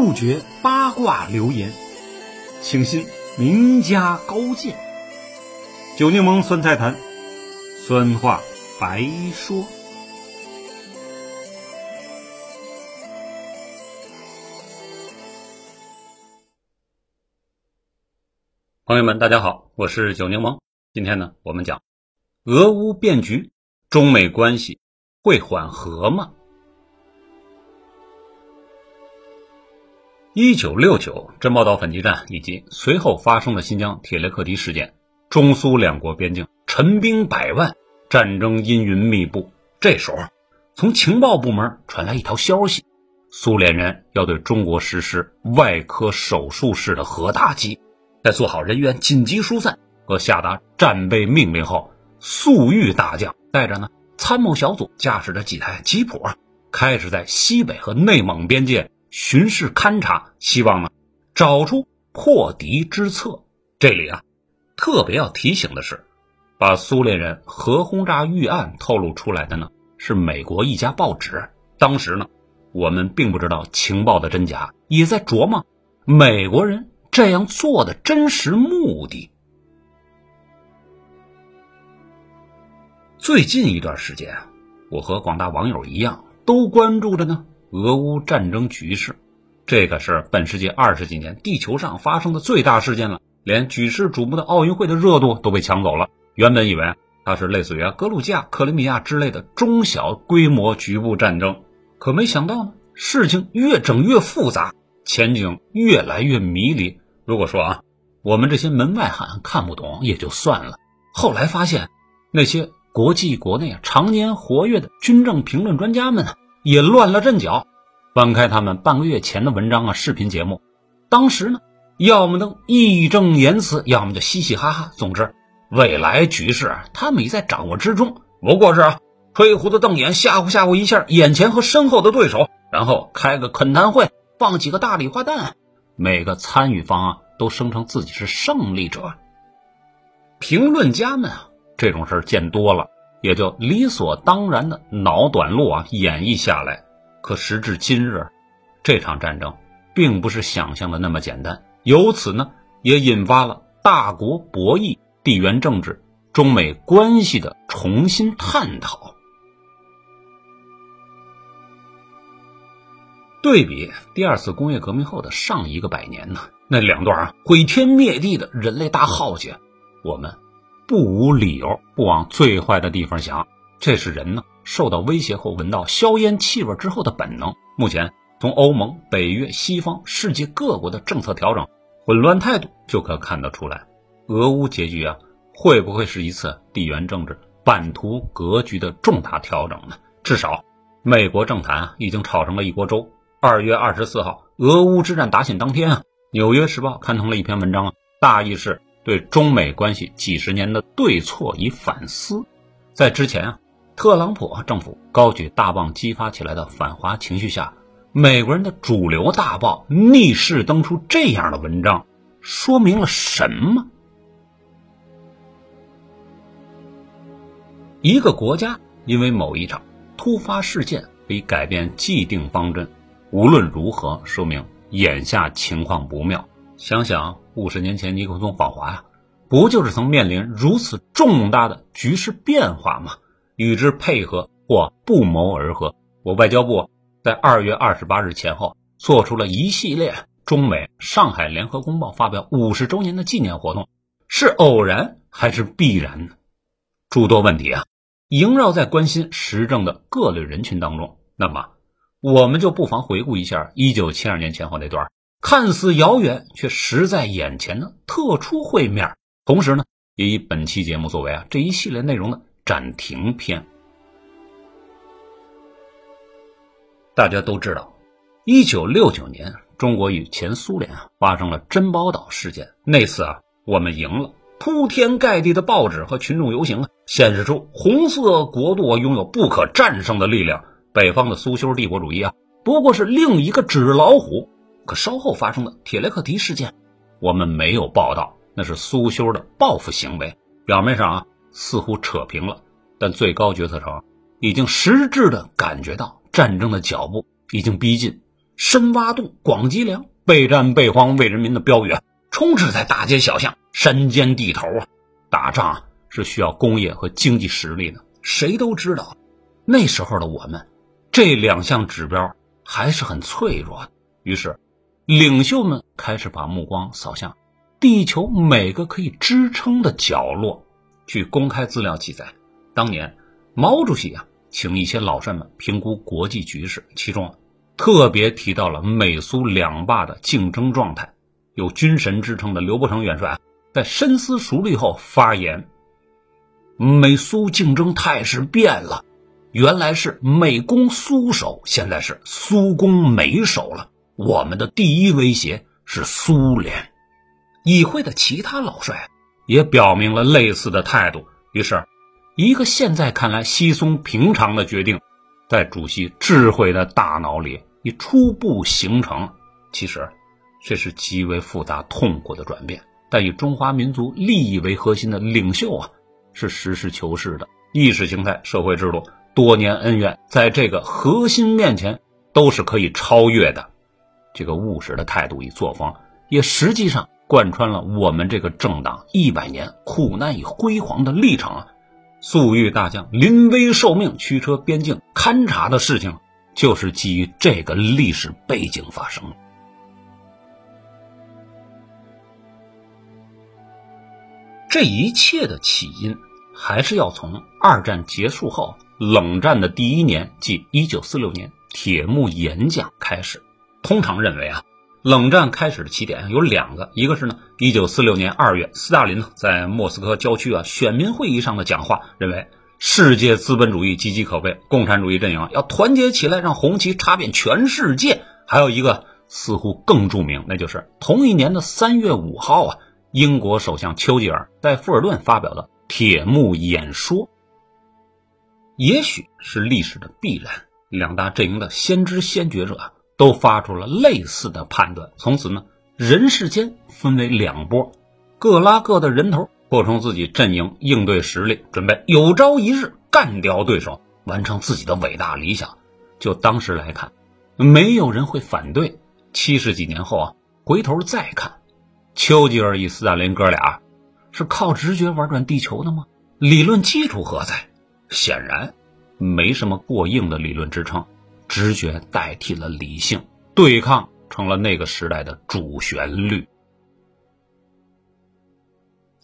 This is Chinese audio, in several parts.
不绝八卦流言，请信名家高见。酒柠檬酸菜坛，酸话白说。朋友们，大家好，我是酒柠檬。今天呢，我们讲俄乌变局，中美关系会缓和吗？一九六九珍宝岛反击战以及随后发生的新疆铁列克提事件，中苏两国边境陈兵百万，战争阴云密布。这时候，从情报部门传来一条消息：苏联人要对中国实施外科手术式的核打击。在做好人员紧急疏散和下达战备命令后，粟裕大将带着呢参谋小组，驾驶着几台吉普，开始在西北和内蒙边界巡视勘察，希望呢找出破敌之策。这里啊，特别要提醒的是，把苏联人核轰炸预案透露出来的呢是美国一家报纸。当时呢，我们并不知道情报的真假，也在琢磨美国人。这样做的真实目的。最近一段时间啊，我和广大网友一样，都关注着呢俄乌战争局势。这可是本世纪二十几年地球上发生的最大事件了，连举世瞩目的奥运会的热度都被抢走了。原本以为它是类似于格鲁吉亚、克里米亚之类的中小规模局部战争，可没想到呢，事情越整越复杂。前景越来越迷离。如果说啊，我们这些门外汉看不懂也就算了。后来发现，那些国际国内啊常年活跃的军政评论专家们也乱了阵脚。翻开他们半个月前的文章啊、视频节目，当时呢，要么能义正言辞，要么就嘻嘻哈哈。总之，未来局势啊他们已在掌握之中，不过是啊，吹胡子瞪眼，吓唬吓唬一下眼前和身后的对手，然后开个恳谈会。放几个大礼花弹，每个参与方啊都声称自己是胜利者。评论家们啊，这种事儿见多了，也就理所当然的脑短路啊演绎下来。可时至今日，这场战争并不是想象的那么简单，由此呢也引发了大国博弈、地缘政治、中美关系的重新探讨。对比第二次工业革命后的上一个百年呢，那两段啊毁天灭地的人类大浩劫，我们不无理由不往最坏的地方想。这是人呢受到威胁后闻到硝烟气味之后的本能。目前从欧盟、北约、西方世界各国的政策调整、混乱态度就可看得出来，俄乌结局啊会不会是一次地缘政治版图格局的重大调整呢？至少美国政坛已经炒成了一锅粥。二月二十四号，俄乌之战打响当天啊，《纽约时报》刊登了一篇文章啊，大意是对中美关系几十年的对错以反思。在之前啊，特朗普政府高举大棒激发起来的反华情绪下，美国人的主流大报逆势登出这样的文章，说明了什么？一个国家因为某一场突发事件可以改变既定方针。无论如何，说明眼下情况不妙。想想五十年前尼克松访华呀，不就是曾面临如此重大的局势变化吗？与之配合或不谋而合，我外交部在二月二十八日前后做出了一系列中美上海联合公报发表五十周年的纪念活动，是偶然还是必然呢？诸多问题啊，萦绕在关心时政的各类人群当中。那么。我们就不妨回顾一下一九七二年前后那段看似遥远却实在眼前的特殊会面，同时呢，也以本期节目作为啊这一系列内容的暂停篇。大家都知道，一九六九年，中国与前苏联啊发生了珍宝岛事件，那次啊我们赢了，铺天盖地的报纸和群众游行啊，显示出红色国度拥有不可战胜的力量。北方的苏修帝国主义啊，不过是另一个纸老虎。可稍后发生的铁雷克提事件，我们没有报道，那是苏修的报复行为。表面上啊，似乎扯平了，但最高决策层已经实质的感觉到战争的脚步已经逼近。深挖洞，广积粮，备战备荒为人民的标语，充斥在大街小巷、山间地头啊。打仗是需要工业和经济实力的，谁都知道，那时候的我们，这两项指标还是很脆弱的。于是，领袖们开始把目光扫向地球每个可以支撑的角落。据公开资料记载，当年毛主席啊，请一些老帅们评估国际局势，其中特别提到了美苏两霸的竞争状态。有“军神”之称的刘伯承元帅在深思熟虑后发言：“美苏竞争态势变了，原来是美攻苏守，现在是苏攻美守了。我们的第一威胁是苏联。”议会的其他老帅。也表明了类似的态度。于是，一个现在看来稀松平常的决定，在主席智慧的大脑里已初步形成。其实，这是极为复杂痛苦的转变。但以中华民族利益为核心的领袖啊，是实事求是的。意识形态、社会制度、多年恩怨，在这个核心面前都是可以超越的。这个务实的态度与作风，也实际上。贯穿了我们这个政党一百年苦难与辉煌的历程啊！粟裕大将临危受命驱车边境勘察的事情，就是基于这个历史背景发生。这一切的起因，还是要从二战结束后冷战的第一年，即一九四六年铁幕演讲开始。通常认为啊。冷战开始的起点有两个，一个是呢，一九四六年二月，斯大林呢在莫斯科郊区啊选民会议上的讲话，认为世界资本主义岌岌可危，共产主义阵营要团结起来，让红旗插遍全世界。还有一个似乎更著名，那就是同一年的三月五号啊，英国首相丘吉尔在富尔顿发表的铁幕演说。也许是历史的必然，两大阵营的先知先觉者啊。都发出了类似的判断，从此呢，人世间分为两波，各拉各的人头，扩充自己阵营应对实力，准备有朝一日干掉对手，完成自己的伟大理想。就当时来看，没有人会反对。七十几年后啊，回头再看，丘吉尔与斯大林哥俩是靠直觉玩转地球的吗？理论基础何在？显然，没什么过硬的理论支撑。直觉代替了理性，对抗成了那个时代的主旋律。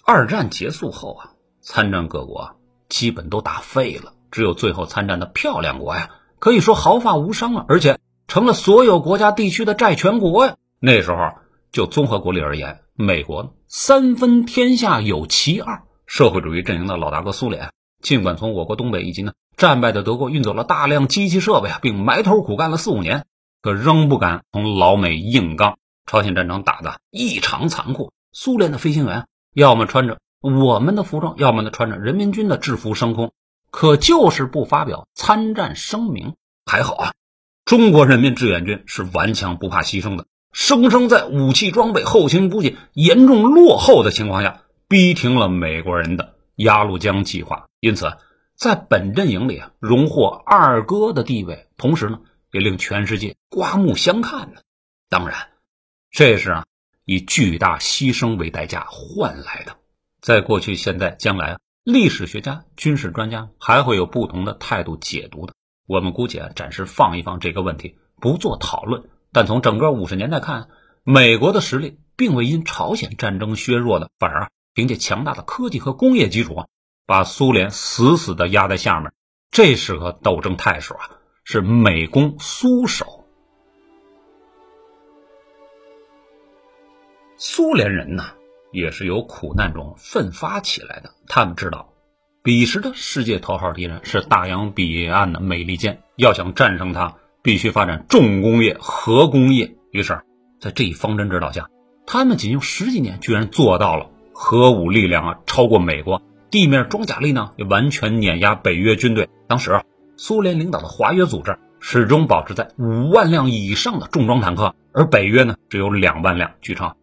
二战结束后啊，参战各国基本都打废了，只有最后参战的漂亮国呀，可以说毫发无伤了，而且成了所有国家地区的债权国呀。那时候就综合国力而言，美国三分天下有其二，社会主义阵营的老大哥苏联，尽管从我国东北以及呢。战败的德国运走了大量机器设备啊，并埋头苦干了四五年，可仍不敢同老美硬刚。朝鲜战争打的异常残酷，苏联的飞行员要么穿着我们的服装，要么呢穿着人民军的制服升空，可就是不发表参战声明。还好啊，中国人民志愿军是顽强不怕牺牲的，生生在武器装备、后勤补给严重落后的情况下，逼停了美国人的鸭绿江计划。因此。在本阵营里啊，荣获二哥的地位，同时呢，也令全世界刮目相看呢。当然，这是啊，以巨大牺牲为代价换来的。在过去、现在、将来啊，历史学家、军事专家还会有不同的态度解读的。我们姑且暂时放一放这个问题，不做讨论。但从整个五十年代看，美国的实力并未因朝鲜战争削弱的，反而凭借强大的科技和工业基础啊。把苏联死死的压在下面，这时候斗争态势啊，是美攻苏守。苏联人呢，也是由苦难中奋发起来的。他们知道，彼时的世界头号敌人是大洋彼岸的美利坚，要想战胜他，必须发展重工业、核工业。于是，在这一方针指导下，他们仅用十几年，居然做到了核武力量啊，超过美国。地面装甲力呢也完全碾压北约军队。当时，苏联领导的华约组织始终保持在五万辆以上的重装坦克，而北约呢只有两万辆。据称，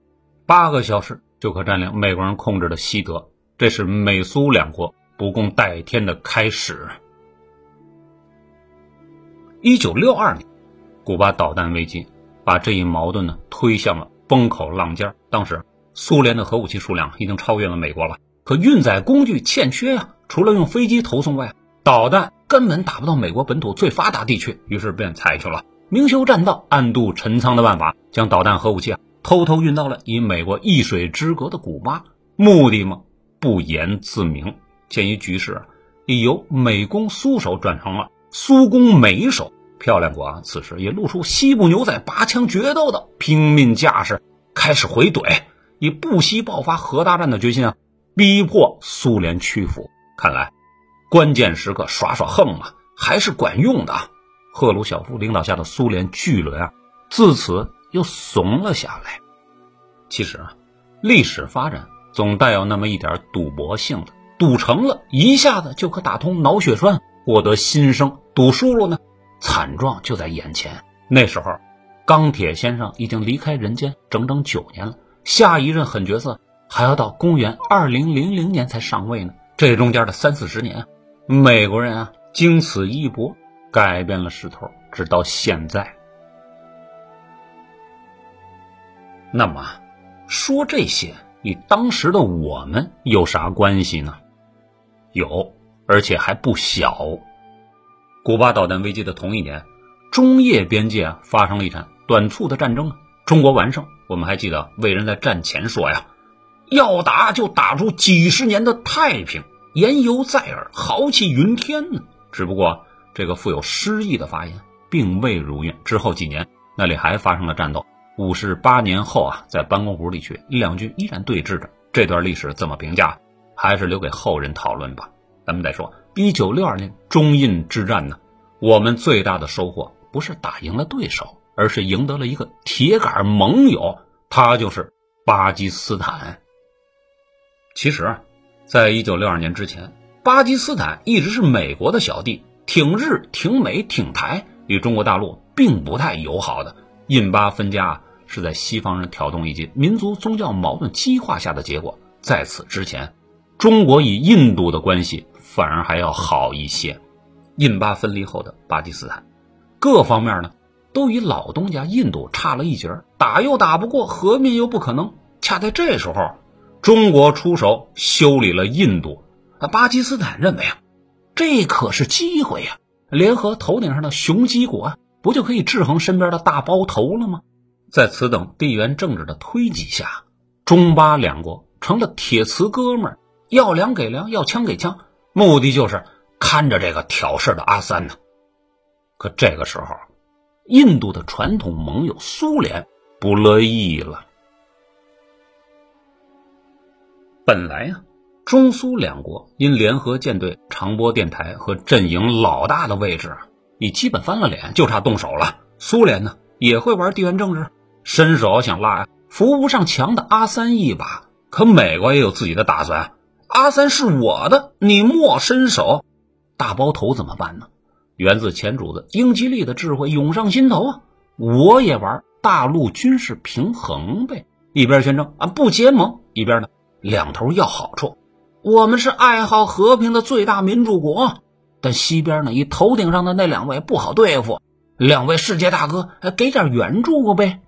八个小时就可占领美国人控制的西德，这是美苏两国不共戴天的开始。一九六二年，古巴导弹危机把这一矛盾呢推向了风口浪尖。当时苏联的核武器数量已经超越了美国了，可运载工具欠缺呀，除了用飞机投送外，导弹根本打不到美国本土最发达地区。于是便采取了明修栈道、暗度陈仓的办法，将导弹核武器啊偷偷运到了与美国一水之隔的古巴。目的嘛，不言自明。鉴于局势已由美攻苏手转成了苏攻美手，漂亮国啊，此时也露出西部牛仔拔枪决斗的拼命架势，开始回怼，以不惜爆发核大战的决心啊，逼迫苏联屈服。看来关键时刻耍耍横啊，还是管用的。赫鲁晓夫领导下的苏联巨轮啊，自此又怂了下来。其实啊，历史发展总带有那么一点赌博性的。赌成了，一下子就可打通脑血栓，获得新生；赌输了呢，惨状就在眼前。那时候，钢铁先生已经离开人间整整九年了，下一任狠角色还要到公元二零零零年才上位呢。这中间的三四十年，美国人啊，经此一搏，改变了势头，直到现在。那么，说这些与当时的我们有啥关系呢？有，而且还不小。古巴导弹危机的同一年，中叶边界啊发生了一场短促的战争，中国完胜。我们还记得魏人在战前说呀：“要打就打出几十年的太平。”言犹在耳，豪气云天呢。只不过这个富有诗意的发言并未如愿。之后几年，那里还发生了战斗。五十八年后啊，在班公湖地区，两军依然对峙着。这段历史怎么评价？还是留给后人讨论吧。咱们再说，一九六二年中印之战呢，我们最大的收获不是打赢了对手，而是赢得了一个铁杆盟友，他就是巴基斯坦。其实，在一九六二年之前，巴基斯坦一直是美国的小弟，挺日、挺美、挺台，与中国大陆并不太友好的。印巴分家是在西方人挑动以及民族宗教矛盾激化下的结果。在此之前。中国与印度的关系反而还要好一些。印巴分离后的巴基斯坦，各方面呢都与老东家印度差了一截打又打不过，和面又不可能。恰在这时候，中国出手修理了印度，啊巴基斯坦认为啊，这可是机会呀，联合头顶上的雄鸡国，不就可以制衡身边的大包头了吗？在此等地缘政治的推挤下，中巴两国成了铁瓷哥们儿。要粮给粮，要枪给枪，目的就是看着这个挑事的阿三呢。可这个时候，印度的传统盟友苏联不乐意了。本来呀，中苏两国因联合舰队、长波电台和阵营老大的位置，已基本翻了脸，就差动手了。苏联呢，也会玩地缘政治，伸手想拉扶不上墙的阿三一把。可美国也有自己的打算。阿三是我的，你莫伸手。大包头怎么办呢？源自前主子英吉利的智慧涌上心头啊！我也玩大陆军事平衡呗，一边宣称啊不结盟，一边呢两头要好处。我们是爱好和平的最大民主国，但西边呢以头顶上的那两位不好对付，两位世界大哥给点援助呗。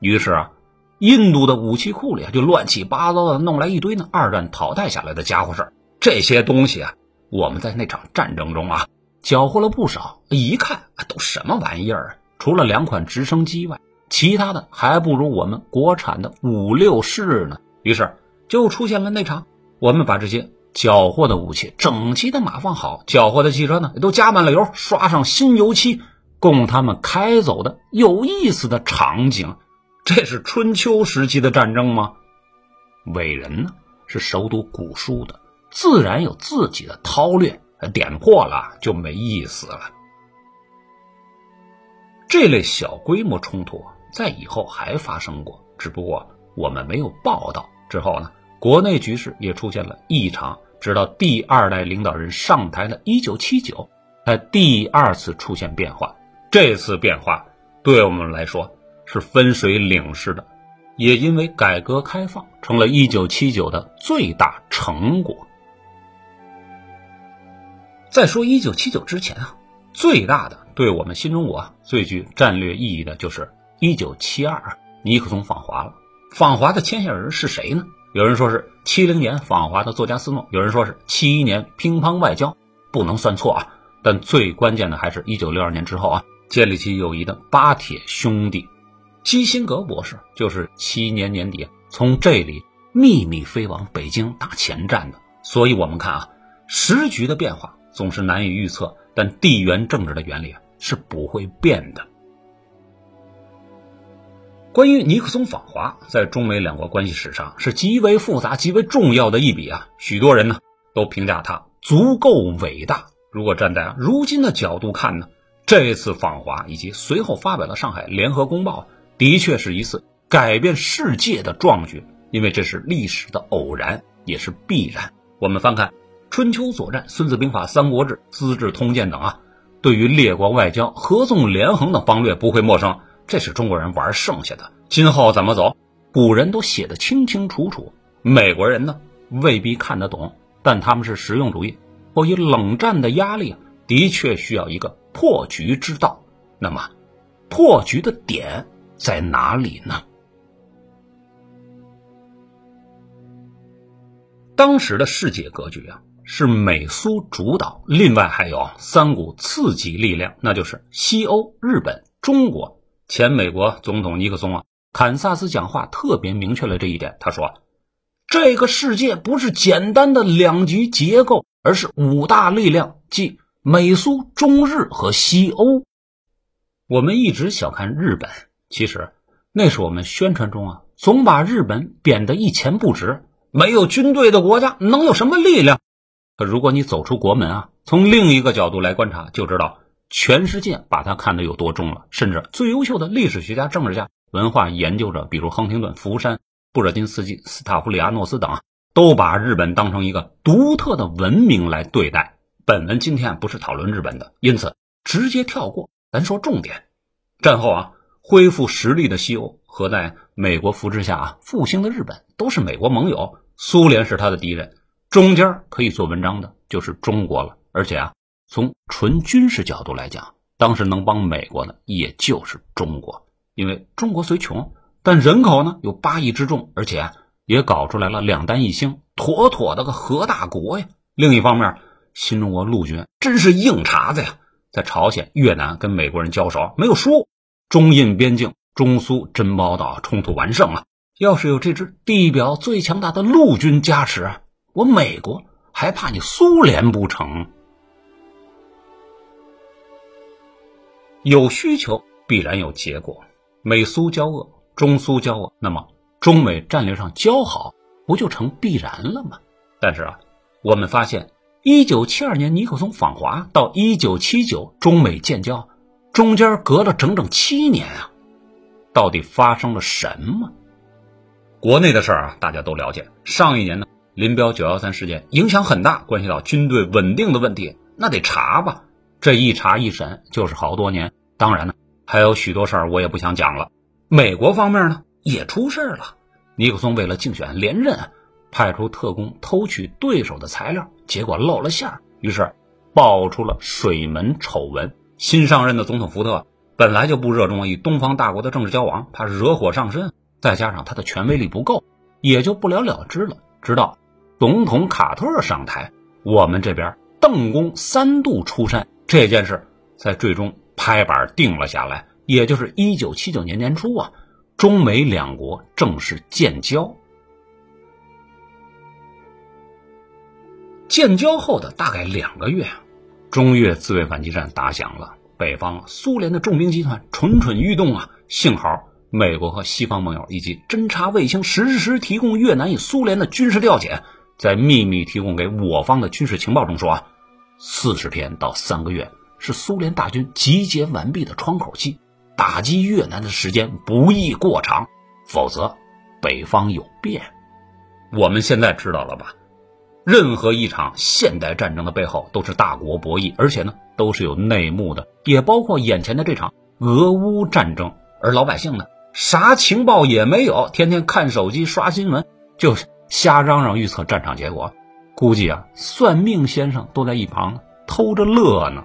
于是啊。印度的武器库里啊，就乱七八糟的弄来一堆呢二战淘汰下来的家伙事。这些东西啊，我们在那场战争中啊，缴获了不少。一看，都什么玩意儿啊？除了两款直升机外，其他的还不如我们国产的五六式呢。于是就出现了那场，我们把这些缴获的武器整齐的码放好，缴获的汽车呢也都加满了油，刷上新油漆，供他们开走的有意思的场景。这是春秋时期的战争吗？伟人呢是熟读古书的，自然有自己的韬略，点破了就没意思了。这类小规模冲突在以后还发生过，只不过我们没有报道。之后呢，国内局势也出现了异常，直到第二代领导人上台的1979，才第二次出现变化。这次变化对我们来说。是分水岭式的，也因为改革开放成了一九七九的最大成果。再说一九七九之前啊，最大的对我们新中国最具战略意义的就是一九七二，尼克松访华了。访华的牵线人是谁呢？有人说是七零年访华的作家斯诺，有人说是七一年乒乓外交，不能算错啊。但最关键的还是一九六二年之后啊，建立起友谊的巴铁兄弟，基辛格博士就是七年年底从这里秘密飞往北京打前站的。所以，我们看啊，时局的变化总是难以预测，但地缘政治的原理是不会变的。关于尼克松访华，在中美两国关系史上是极为复杂、极为重要的一笔啊。许多人呢都评价他足够伟大。如果站在如今的角度看呢，这次访华以及随后发表的《上海联合公报》，的确是一次改变世界的壮举，因为这是历史的偶然，也是必然。我们翻看《春秋左传》《孙子兵法》《三国志》《资治通鉴》等啊，对于列国外交、合纵连横的方略不会陌生。这是中国人玩剩下的，今后怎么走，古人都写的清清楚楚。美国人呢，未必看得懂，但他们是实用主义，迫于冷战的压力，的确需要一个破局之道。那么，破局的点在哪里呢？当时的世界格局啊，是美苏主导，另外还有三股刺激力量，那就是西欧、日本、中国。前美国总统尼克松啊，堪萨斯讲话特别明确了这一点。他说：“这个世界不是简单的两极结构，而是五大力量，即美苏中日和西欧。我们一直小看日本，其实那是我们宣传中啊，总把日本贬得一钱不值。没有军队的国家能有什么力量？可如果你走出国门啊，从另一个角度来观察，就知道。”全世界把他看得有多重了，甚至最优秀的历史学家、政治家、文化研究者，比如亨廷顿、福山、布热津斯基、斯塔夫里亚诺斯等，都把日本当成一个独特的文明来对待。本文今天不是讨论日本的，因此直接跳过，咱说重点。战后啊，恢复实力的西欧和在美国扶持下啊复兴的日本，都是美国盟友，苏联是他的敌人。中间可以做文章的就是中国了，而且啊。从纯军事角度来讲，当时能帮美国的也就是中国，因为中国虽穷，但人口呢有八亿之众，而且也搞出来了两弹一星，妥妥的个核大国呀。另一方面，新中国陆军真是硬茬子呀，在朝鲜、越南跟美国人交手没有输，中印边境中苏珍宝岛冲突完胜啊。要是有这支地表最强大的陆军加持，我美国还怕你苏联不成？有需求必然有结果，美苏交恶，中苏交恶，那么中美战略上交好，不就成必然了吗？但是啊，我们发现，一九七二年尼克松访华到一九七九中美建交，中间隔了整整七年啊，到底发生了什么？国内的事儿啊，大家都了解。上一年呢，林彪九幺三事件影响很大，关系到军队稳定的问题，那得查吧。这一查一审就是好多年，当然呢，还有许多事儿我也不想讲了。美国方面呢也出事了，尼克松为了竞选连任，派出特工偷取对手的材料，结果露了馅儿，于是爆出了水门丑闻。新上任的总统福特本来就不热衷与东方大国的政治交往，怕惹火上身，再加上他的权威力不够，也就不了了之了。直到总统卡特上台，我们这边邓公三度出山。这件事在最终拍板定了下来，也就是一九七九年年初啊，中美两国正式建交。建交后的大概两个月，中越自卫反击战打响了，北方苏联的重兵集团蠢蠢欲动啊！幸好美国和西方盟友以及侦察卫星实时提供越南与苏联的军事调遣，在秘密提供给我方的军事情报中说啊。四十天到三个月是苏联大军集结完毕的窗口期，打击越南的时间不宜过长，否则北方有变。我们现在知道了吧？任何一场现代战争的背后都是大国博弈，而且呢都是有内幕的，也包括眼前的这场俄乌战争。而老百姓呢，啥情报也没有，天天看手机刷新闻，就是瞎嚷嚷预测战场结果。估计啊，算命先生都在一旁偷着乐呢。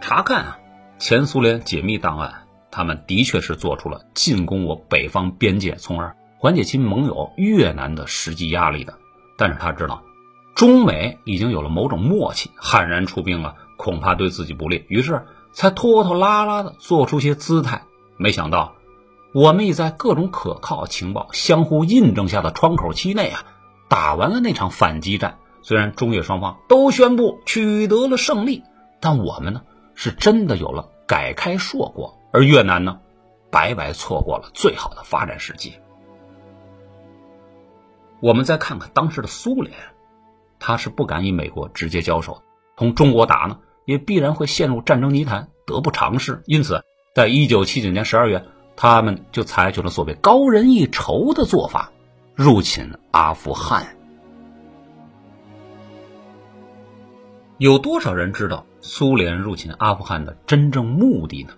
查看啊，前苏联解密档案，他们的确是做出了进攻我北方边界，从而缓解其盟友越南的实际压力的。但是他知道，中美已经有了某种默契，悍然出兵了，恐怕对自己不利，于是才拖拖拉拉的做出些姿态。没想到，我们已在各种可靠情报相互印证下的窗口期内啊，打完了那场反击战。虽然中越双方都宣布取得了胜利，但我们呢是真的有了改开硕果，而越南呢，白白错过了最好的发展时机。我们再看看当时的苏联，他是不敢与美国直接交手，同中国打呢，也必然会陷入战争泥潭，得不偿失。因此，在一九七九年十二月，他们就采取了所谓高人一筹的做法，入侵阿富汗。有多少人知道苏联入侵阿富汗的真正目的呢？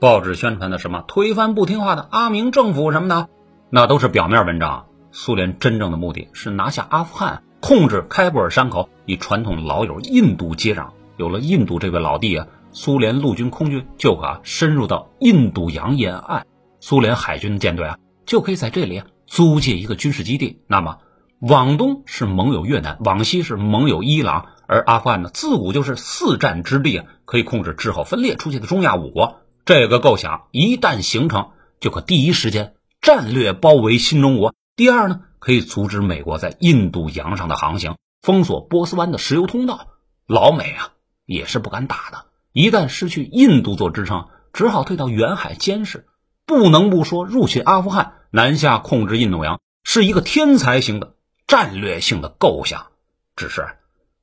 报纸宣传的什么推翻不听话的阿明政府什么的，那都是表面文章。苏联真正的目的是拿下阿富汗，控制开布尔山口，与传统老友印度接壤。有了印度这位老弟啊，苏联陆军、空军就可深入到印度洋沿岸，苏联海军的舰队啊就可以在这里啊租借一个军事基地。那么，往东是盟友越南，往西是盟友伊朗。而阿富汗呢，自古就是四战之地啊，可以控制之后分裂出去的中亚五国。这个构想一旦形成，就可第一时间战略包围新中国。第二呢，可以阻止美国在印度洋上的航行，封锁波斯湾的石油通道。老美啊，也是不敢打的。一旦失去印度做支撑，只好退到远海监视。不能不说，入侵阿富汗，南下控制印度洋，是一个天才型的战略性的构想。只是。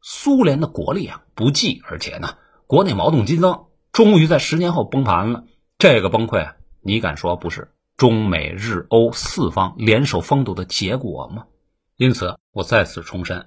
苏联的国力啊不济，而且呢，国内矛盾激增，终于在十年后崩盘了。这个崩溃，你敢说不是中美日欧四方联手封堵的结果吗？因此，我再次重申，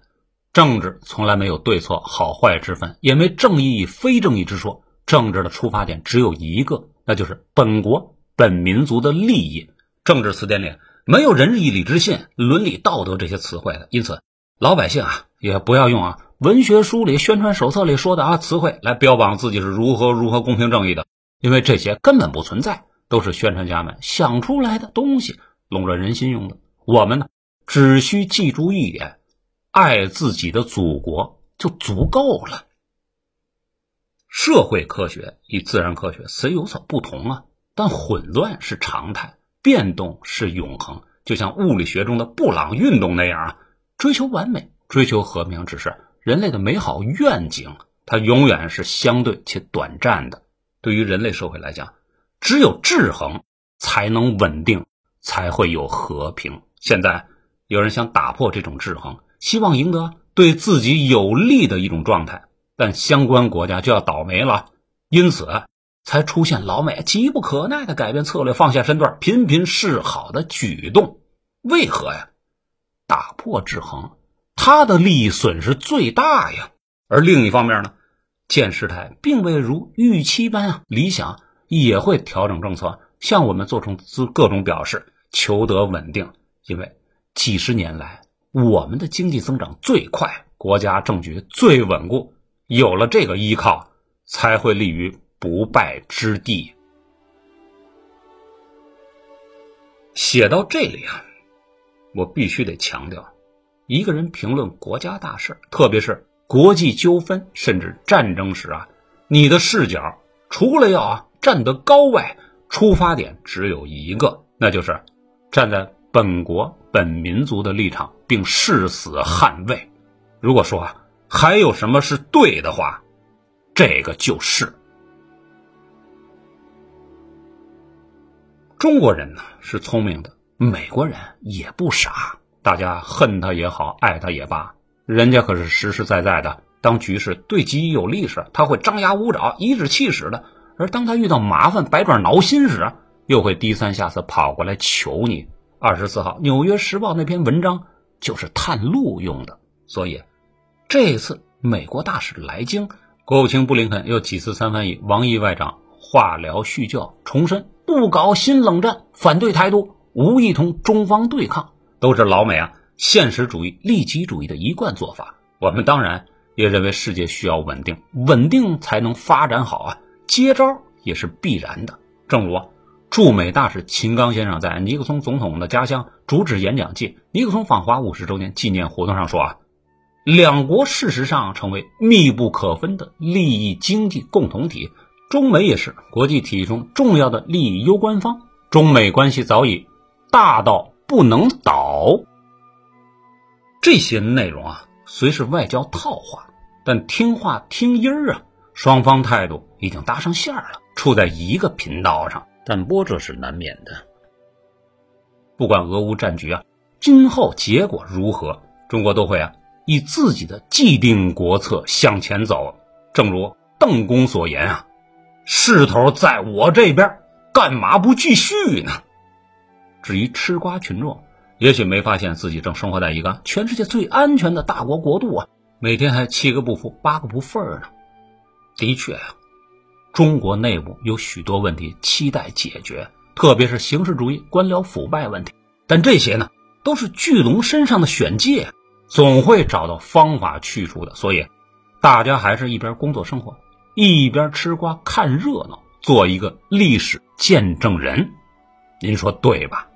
政治从来没有对错好坏之分，也没正义与非正义之说。政治的出发点只有一个，那就是本国本民族的利益。政治词典里没有仁义礼智信、伦理道德这些词汇的，因此老百姓啊，也不要用啊。文学书里、宣传手册里说的啊词汇来标榜自己是如何如何公平正义的，因为这些根本不存在，都是宣传家们想出来的东西，笼络人心用的。我们呢，只需记住一点：爱自己的祖国就足够了。社会科学与自然科学虽有所不同啊，但混乱是常态，变动是永恒。就像物理学中的布朗运动那样啊，追求完美、追求和平，只是。人类的美好愿景，它永远是相对且短暂的。对于人类社会来讲，只有制衡才能稳定，才会有和平。现在有人想打破这种制衡，希望赢得对自己有利的一种状态，但相关国家就要倒霉了。因此，才出现老美急不可耐的改变策略、放下身段、频频示好的举动。为何呀？打破制衡。他的利益损失最大呀，而另一方面呢，见事态并未如预期般啊理想，也会调整政策，向我们做出各种表示，求得稳定。因为几十年来，我们的经济增长最快，国家政局最稳固，有了这个依靠，才会利于不败之地。写到这里啊，我必须得强调。一个人评论国家大事，特别是国际纠纷，甚至战争时啊，你的视角除了要啊站得高外，出发点只有一个，那就是站在本国本民族的立场，并誓死捍卫。如果说啊还有什么是对的话，这个就是中国人呢是聪明的，美国人也不傻。大家恨他也好，爱他也罢，人家可是实实在在的。当局势对己有利时，他会张牙舞爪、颐指气使的；而当他遇到麻烦、百爪挠心时，又会低三下四跑过来求你。二十四号，《纽约时报》那篇文章就是探路用的。所以，这次美国大使来京，国务卿布林肯又几次三番以王毅外长化疗叙旧，重申不搞新冷战，反对台独，无意同中方对抗。都是老美啊，现实主义、利己主义的一贯做法。我们当然也认为世界需要稳定，稳定才能发展好啊。接招也是必然的。正如驻美大使秦刚先生在尼克松总统的家乡主旨演讲暨尼克松访华五十周年纪念活动上说啊，两国事实上成为密不可分的利益经济共同体，中美也是国际体系中重要的利益攸关方，中美关系早已大到不能倒。这些内容啊，虽是外交套话，但听话听音儿啊，双方态度已经搭上线了，处在一个频道上。但波折是难免的。不管俄乌战局啊，今后结果如何，中国都会啊以自己的既定国策向前走。正如邓公所言啊，势头在我这边，干嘛不继续呢？至于吃瓜群众，也许没发现自己正生活在一个全世界最安全的大国国度啊，每天还七个不服八个不忿呢。的确啊。中国内部有许多问题期待解决，特别是形式主义官僚腐败问题。但这些呢，都是巨龙身上的选界，总会找到方法去除的。所以，大家还是一边工作生活，一边吃瓜看热闹，做一个历史见证人。您说对吧？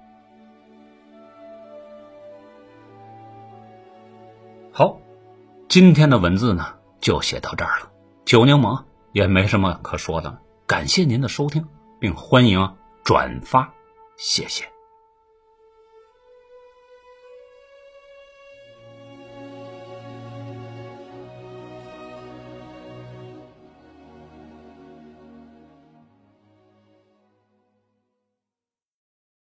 好，今天的文字呢，就写到这儿了。九柠檬。也没什么可说的，感谢您的收听，并欢迎转发，谢谢。